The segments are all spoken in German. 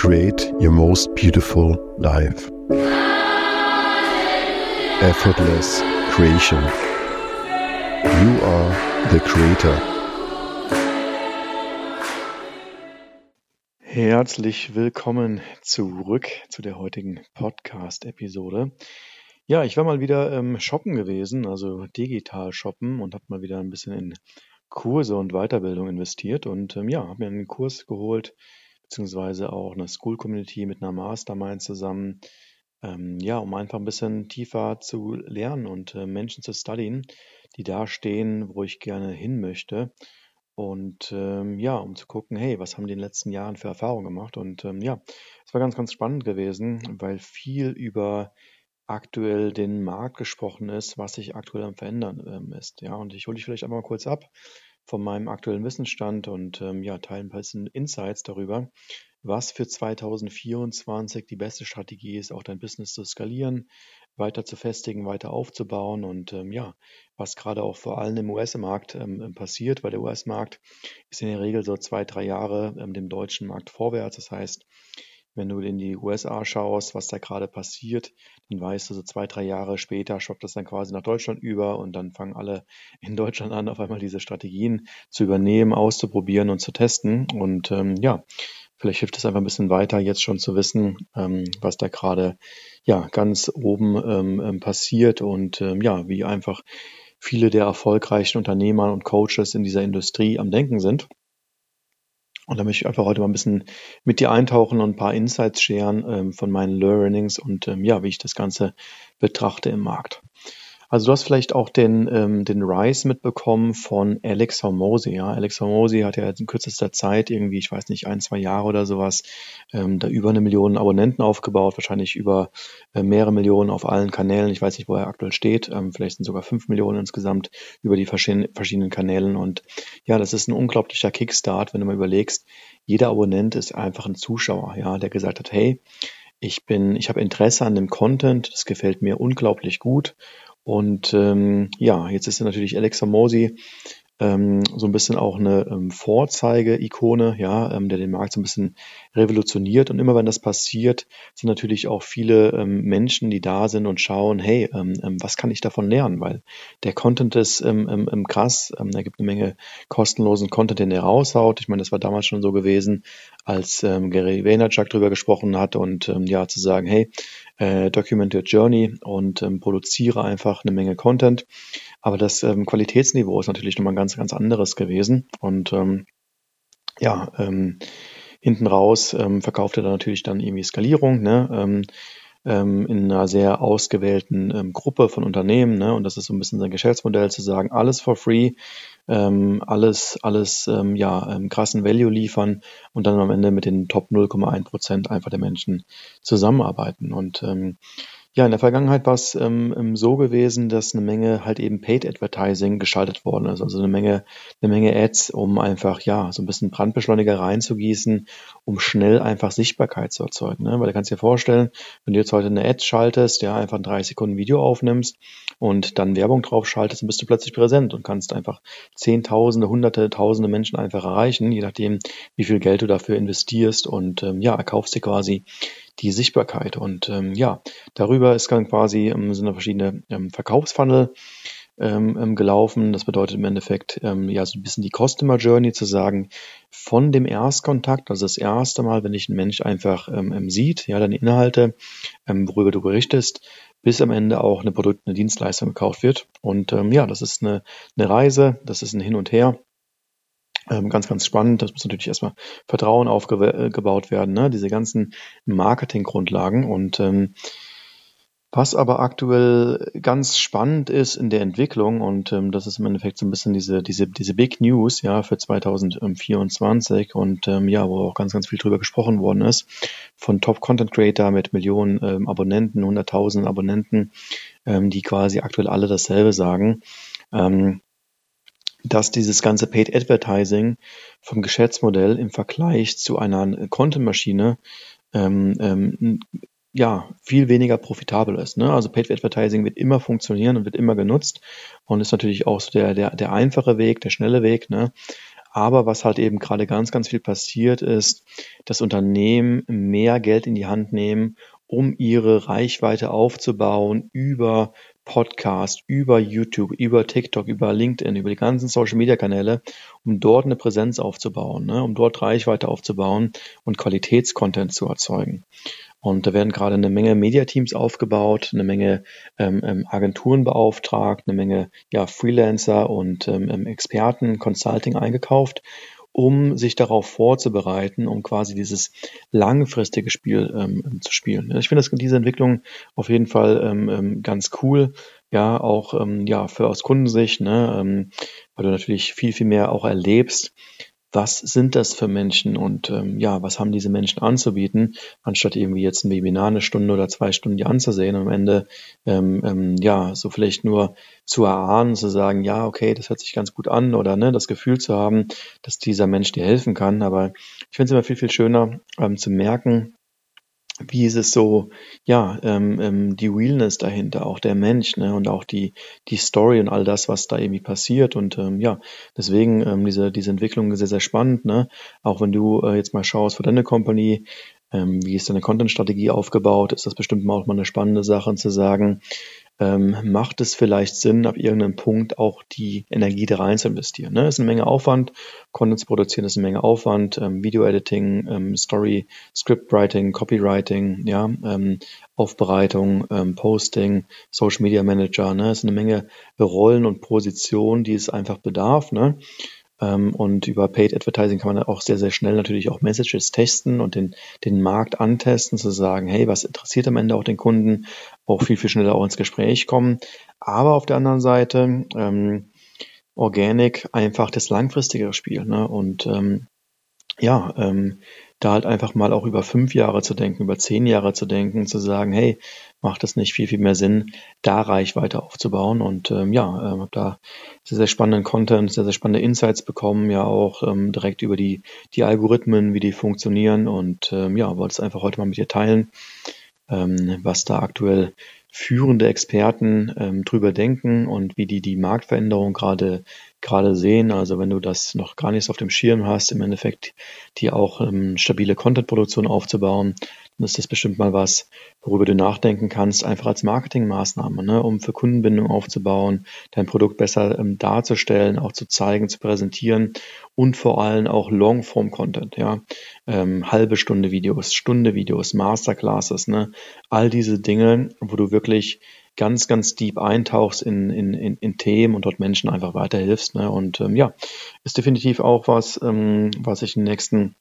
create your most beautiful life. Effortless creation. You are the creator. Herzlich willkommen zurück zu der heutigen Podcast-Episode. Ja, ich war mal wieder ähm, shoppen gewesen, also digital shoppen und habe mal wieder ein bisschen in Kurse und Weiterbildung investiert und ähm, ja, habe mir einen Kurs geholt, beziehungsweise auch eine School Community mit einer Mastermind zusammen, ähm, ja, um einfach ein bisschen tiefer zu lernen und äh, Menschen zu studien, die da stehen, wo ich gerne hin möchte. Und ähm, ja, um zu gucken, hey, was haben die in den letzten Jahren für Erfahrungen gemacht? Und ähm, ja, es war ganz, ganz spannend gewesen, weil viel über aktuell den Markt gesprochen ist, was sich aktuell am Verändern ähm, ist. Ja, und ich hole dich vielleicht einmal kurz ab von meinem aktuellen Wissensstand und ähm, ja, teile ein bisschen Insights darüber, was für 2024 die beste Strategie ist, auch dein Business zu skalieren, weiter zu festigen, weiter aufzubauen und ähm, ja, was gerade auch vor allem im US-Markt ähm, passiert, weil der US-Markt ist in der Regel so zwei, drei Jahre ähm, dem deutschen Markt vorwärts. Das heißt, wenn du in die USA schaust, was da gerade passiert, dann weißt du, so zwei, drei Jahre später schwappt das dann quasi nach Deutschland über und dann fangen alle in Deutschland an, auf einmal diese Strategien zu übernehmen, auszuprobieren und zu testen. Und ähm, ja, vielleicht hilft es einfach ein bisschen weiter, jetzt schon zu wissen, ähm, was da gerade ja ganz oben ähm, ähm passiert und ähm, ja, wie einfach viele der erfolgreichen Unternehmer und Coaches in dieser Industrie am Denken sind. Und da möchte ich einfach heute mal ein bisschen mit dir eintauchen und ein paar Insights scheren ähm, von meinen Learnings und ähm, ja, wie ich das Ganze betrachte im Markt. Also du hast vielleicht auch den, ähm, den Rise mitbekommen von Alex Hormozy. Ja? Alex Hormozy hat ja in kürzester Zeit irgendwie, ich weiß nicht, ein, zwei Jahre oder sowas, ähm, da über eine Million Abonnenten aufgebaut, wahrscheinlich über äh, mehrere Millionen auf allen Kanälen. Ich weiß nicht, wo er aktuell steht. Ähm, vielleicht sind sogar fünf Millionen insgesamt über die verschiedenen, verschiedenen Kanälen. Und ja, das ist ein unglaublicher Kickstart, wenn du mal überlegst, jeder Abonnent ist einfach ein Zuschauer, ja, der gesagt hat, hey, ich bin, ich habe Interesse an dem Content, das gefällt mir unglaublich gut und ähm, ja, jetzt ist natürlich Alexa Mosi ähm, so ein bisschen auch eine ähm, Vorzeige-Ikone, ja, ähm, der den Markt so ein bisschen revolutioniert. Und immer wenn das passiert, sind natürlich auch viele ähm, Menschen, die da sind und schauen, hey, ähm, ähm, was kann ich davon lernen? Weil der Content ist ähm, ähm, ähm krass, ähm, da gibt eine Menge kostenlosen Content, den er raushaut. Ich meine, das war damals schon so gewesen, als ähm, Gary Vaynerchuk drüber gesprochen hat und ähm, ja, zu sagen, hey, äh, document your journey und ähm, produziere einfach eine Menge Content. Aber das ähm, Qualitätsniveau ist natürlich nochmal ganz, ganz anderes gewesen. Und ähm, ja, ähm, hinten raus ähm, verkauft er dann natürlich dann irgendwie Skalierung, ne? Ähm, ähm, in einer sehr ausgewählten ähm, Gruppe von Unternehmen. Ne? Und das ist so ein bisschen sein Geschäftsmodell zu sagen, alles for free, ähm, alles, alles ähm, ja, ähm, krassen Value liefern und dann am Ende mit den Top 0,1 Prozent einfach der Menschen zusammenarbeiten. Und ähm, ja, in der Vergangenheit war es ähm, ähm, so gewesen, dass eine Menge halt eben Paid Advertising geschaltet worden ist. Also eine Menge, eine Menge Ads, um einfach, ja, so ein bisschen Brandbeschleuniger reinzugießen, um schnell einfach Sichtbarkeit zu erzeugen. Ne? Weil du kannst dir vorstellen, wenn du jetzt heute eine Ad schaltest, ja, einfach ein 30 Sekunden Video aufnimmst und dann Werbung drauf schaltest, dann bist du plötzlich präsent und kannst einfach Zehntausende, Hunderte, Tausende Menschen einfach erreichen, je nachdem, wie viel Geld du dafür investierst und ähm, ja, erkaufst dir quasi die Sichtbarkeit. Und ähm, ja, darüber ist dann quasi ähm, sind verschiedene ähm, Verkaufsfunnel ähm, ähm, gelaufen. Das bedeutet im Endeffekt ähm, ja so ein bisschen die Customer Journey zu sagen, von dem Erstkontakt, also das erste Mal, wenn dich ein Mensch einfach ähm, ähm, sieht, ja, deine Inhalte, ähm, worüber du berichtest, bis am Ende auch eine Produkt, eine Dienstleistung gekauft wird. Und ähm, ja, das ist eine, eine Reise, das ist ein Hin und Her. Ähm, ganz, ganz spannend. Das muss natürlich erstmal Vertrauen aufgebaut äh, werden, ne? diese ganzen Marketinggrundlagen. Und ähm, was aber aktuell ganz spannend ist in der Entwicklung, und ähm, das ist im Endeffekt so ein bisschen diese, diese, diese Big News ja, für 2024 und ähm, ja, wo auch ganz, ganz viel drüber gesprochen worden ist, von Top Content Creator mit Millionen ähm, Abonnenten, hunderttausend Abonnenten, ähm, die quasi aktuell alle dasselbe sagen. Ähm, dass dieses ganze Paid Advertising vom Geschäftsmodell im Vergleich zu einer Content-Maschine ähm, ähm, ja, viel weniger profitabel ist. Ne? Also Paid Advertising wird immer funktionieren und wird immer genutzt und ist natürlich auch so der, der, der einfache Weg, der schnelle Weg. Ne? Aber was halt eben gerade ganz, ganz viel passiert ist, dass Unternehmen mehr Geld in die Hand nehmen, um ihre Reichweite aufzubauen über Podcast, über YouTube, über TikTok, über LinkedIn, über die ganzen Social Media Kanäle, um dort eine Präsenz aufzubauen, ne, um dort Reichweite aufzubauen und Qualitätscontent zu erzeugen. Und da werden gerade eine Menge Mediateams aufgebaut, eine Menge ähm, ähm, Agenturen beauftragt, eine Menge ja, Freelancer und ähm, ähm, Experten, Consulting eingekauft, um sich darauf vorzubereiten, um quasi dieses langfristige Spiel ähm, zu spielen. Ich finde diese Entwicklung auf jeden Fall ähm, ähm, ganz cool, ja, auch ähm, ja, für aus Kundensicht, ne, ähm, weil du natürlich viel, viel mehr auch erlebst, was sind das für Menschen und ähm, ja, was haben diese Menschen anzubieten, anstatt irgendwie jetzt ein Webinar eine Stunde oder zwei Stunden anzusehen und am Ende ähm, ähm, ja, so vielleicht nur zu erahnen, zu sagen, ja, okay, das hört sich ganz gut an oder ne, das Gefühl zu haben, dass dieser Mensch dir helfen kann. Aber ich finde es immer viel, viel schöner ähm, zu merken, wie ist es so, ja, ähm, ähm, die Realness dahinter, auch der Mensch, ne, und auch die, die Story und all das, was da irgendwie passiert. Und ähm, ja, deswegen ähm, diese, diese Entwicklung sehr, sehr spannend, ne? Auch wenn du äh, jetzt mal schaust für deine Company, ähm, wie ist deine Content-Strategie aufgebaut, ist das bestimmt auch mal eine spannende Sache zu sagen, ähm, macht es vielleicht Sinn, ab irgendeinem Punkt auch die Energie da rein zu investieren. Ne? Ist eine Menge Aufwand, Content zu produzieren ist eine Menge Aufwand, ähm, Video-Editing, ähm, Story, Scriptwriting, Copywriting, ja, ähm, Aufbereitung, ähm, Posting, Social Media Manager, ne? ist eine Menge Rollen und Positionen, die es einfach bedarf. Ne? Ähm, und über Paid Advertising kann man auch sehr, sehr schnell natürlich auch Messages testen und den, den Markt antesten, zu sagen, hey, was interessiert am Ende auch den Kunden, auch viel, viel schneller auch ins Gespräch kommen. Aber auf der anderen Seite, ähm, Organic einfach das langfristigere Spiel. Ne? Und ähm, ja, ähm, da halt einfach mal auch über fünf Jahre zu denken, über zehn Jahre zu denken, zu sagen, hey, macht es nicht viel, viel mehr Sinn, da Reichweite aufzubauen. Und ähm, ja, habe da sehr, sehr spannenden Content, sehr, sehr spannende Insights bekommen, ja auch ähm, direkt über die, die Algorithmen, wie die funktionieren. Und ähm, ja, wollte es einfach heute mal mit dir teilen, ähm, was da aktuell führende Experten ähm, drüber denken und wie die die Marktveränderung gerade gerade sehen. Also wenn du das noch gar nicht auf dem Schirm hast, im Endeffekt die auch ähm, stabile Content-Produktion aufzubauen, ist das bestimmt mal was, worüber du nachdenken kannst, einfach als Marketingmaßnahme, ne, um für Kundenbindung aufzubauen, dein Produkt besser ähm, darzustellen, auch zu zeigen, zu präsentieren und vor allem auch Longform-Content, ja, ähm, halbe Stunde Videos, Stunde Videos, Masterclasses, ne, all diese Dinge, wo du wirklich ganz, ganz deep eintauchst in, in, in, in Themen und dort Menschen einfach weiterhilfst. Ne? Und ähm, ja, ist definitiv auch was, ähm, was ich in den nächsten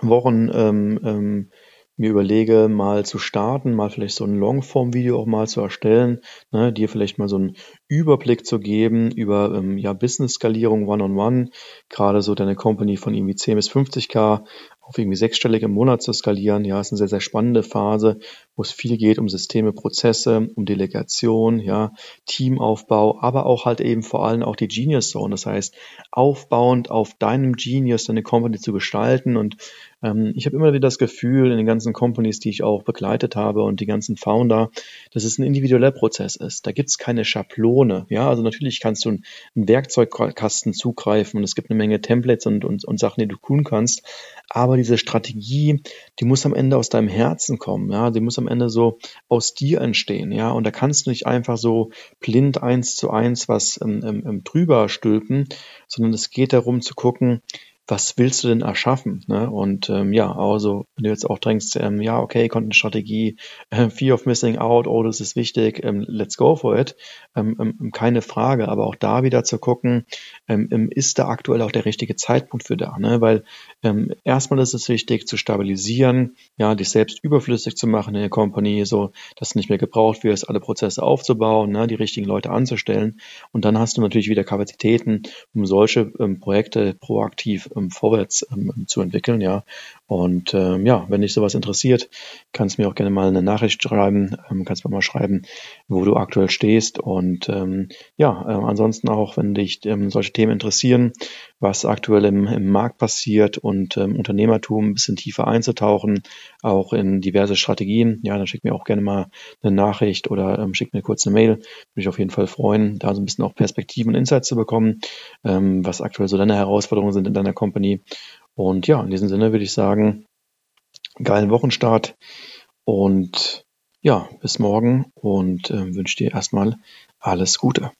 Wochen ähm, ähm, mir überlege, mal zu starten, mal vielleicht so ein Longform-Video auch mal zu erstellen, ne, dir vielleicht mal so einen Überblick zu geben über ähm, ja, Business-Skalierung One-on-One, gerade so deine Company von irgendwie 10 bis 50k auf irgendwie sechsstellig im Monat zu skalieren. Ja, ist eine sehr, sehr spannende Phase, wo es viel geht um Systeme, Prozesse, um Delegation, ja, Teamaufbau, aber auch halt eben vor allem auch die Genius Zone. Das heißt, aufbauend auf deinem Genius deine Company zu gestalten und ähm, ich habe immer wieder das Gefühl in den ganzen Companies, die ich auch begleitet habe und die ganzen Founder, dass es ein individueller Prozess ist. Da gibt es keine Schablone. Ja, also natürlich kannst du einen Werkzeugkasten zugreifen und es gibt eine Menge Templates und, und, und Sachen, die du tun kannst. Aber diese Strategie, die muss am Ende aus deinem Herzen kommen. Ja, die muss am Ende so aus dir entstehen. Ja, und da kannst du nicht einfach so blind eins zu eins was ähm, ähm, drüber stülpen, sondern es geht darum zu gucken, was willst du denn erschaffen? Ne? Und ähm, ja, also wenn du jetzt auch denkst, ähm, ja, okay, Content-Strategie, äh, Fear of Missing Out, oh, das ist wichtig, ähm, let's go for it, ähm, ähm, keine Frage, aber auch da wieder zu gucken, ähm, ähm, ist da aktuell auch der richtige Zeitpunkt für da, ne? weil ähm, erstmal ist es wichtig zu stabilisieren, ja, dich selbst überflüssig zu machen in der Company, so, dass nicht mehr gebraucht wird, alle Prozesse aufzubauen, ne? die richtigen Leute anzustellen und dann hast du natürlich wieder Kapazitäten, um solche ähm, Projekte proaktiv ähm, vorwärts ähm, zu entwickeln, ja. Und ähm, ja, wenn dich sowas interessiert, kannst du mir auch gerne mal eine Nachricht schreiben, ähm, kannst mir mal schreiben, wo du aktuell stehst. Und ähm, ja, äh, ansonsten auch, wenn dich ähm, solche Themen interessieren, was aktuell im, im Markt passiert und ähm, Unternehmertum ein bisschen tiefer einzutauchen, auch in diverse Strategien, ja, dann schick mir auch gerne mal eine Nachricht oder ähm, schick mir kurz eine Mail. Würde ich auf jeden Fall freuen, da so ein bisschen auch Perspektiven und Insights zu bekommen, ähm, was aktuell so deine Herausforderungen sind in deiner Company. Und ja, in diesem Sinne würde ich sagen, geilen Wochenstart und ja, bis morgen und äh, wünsche dir erstmal alles Gute.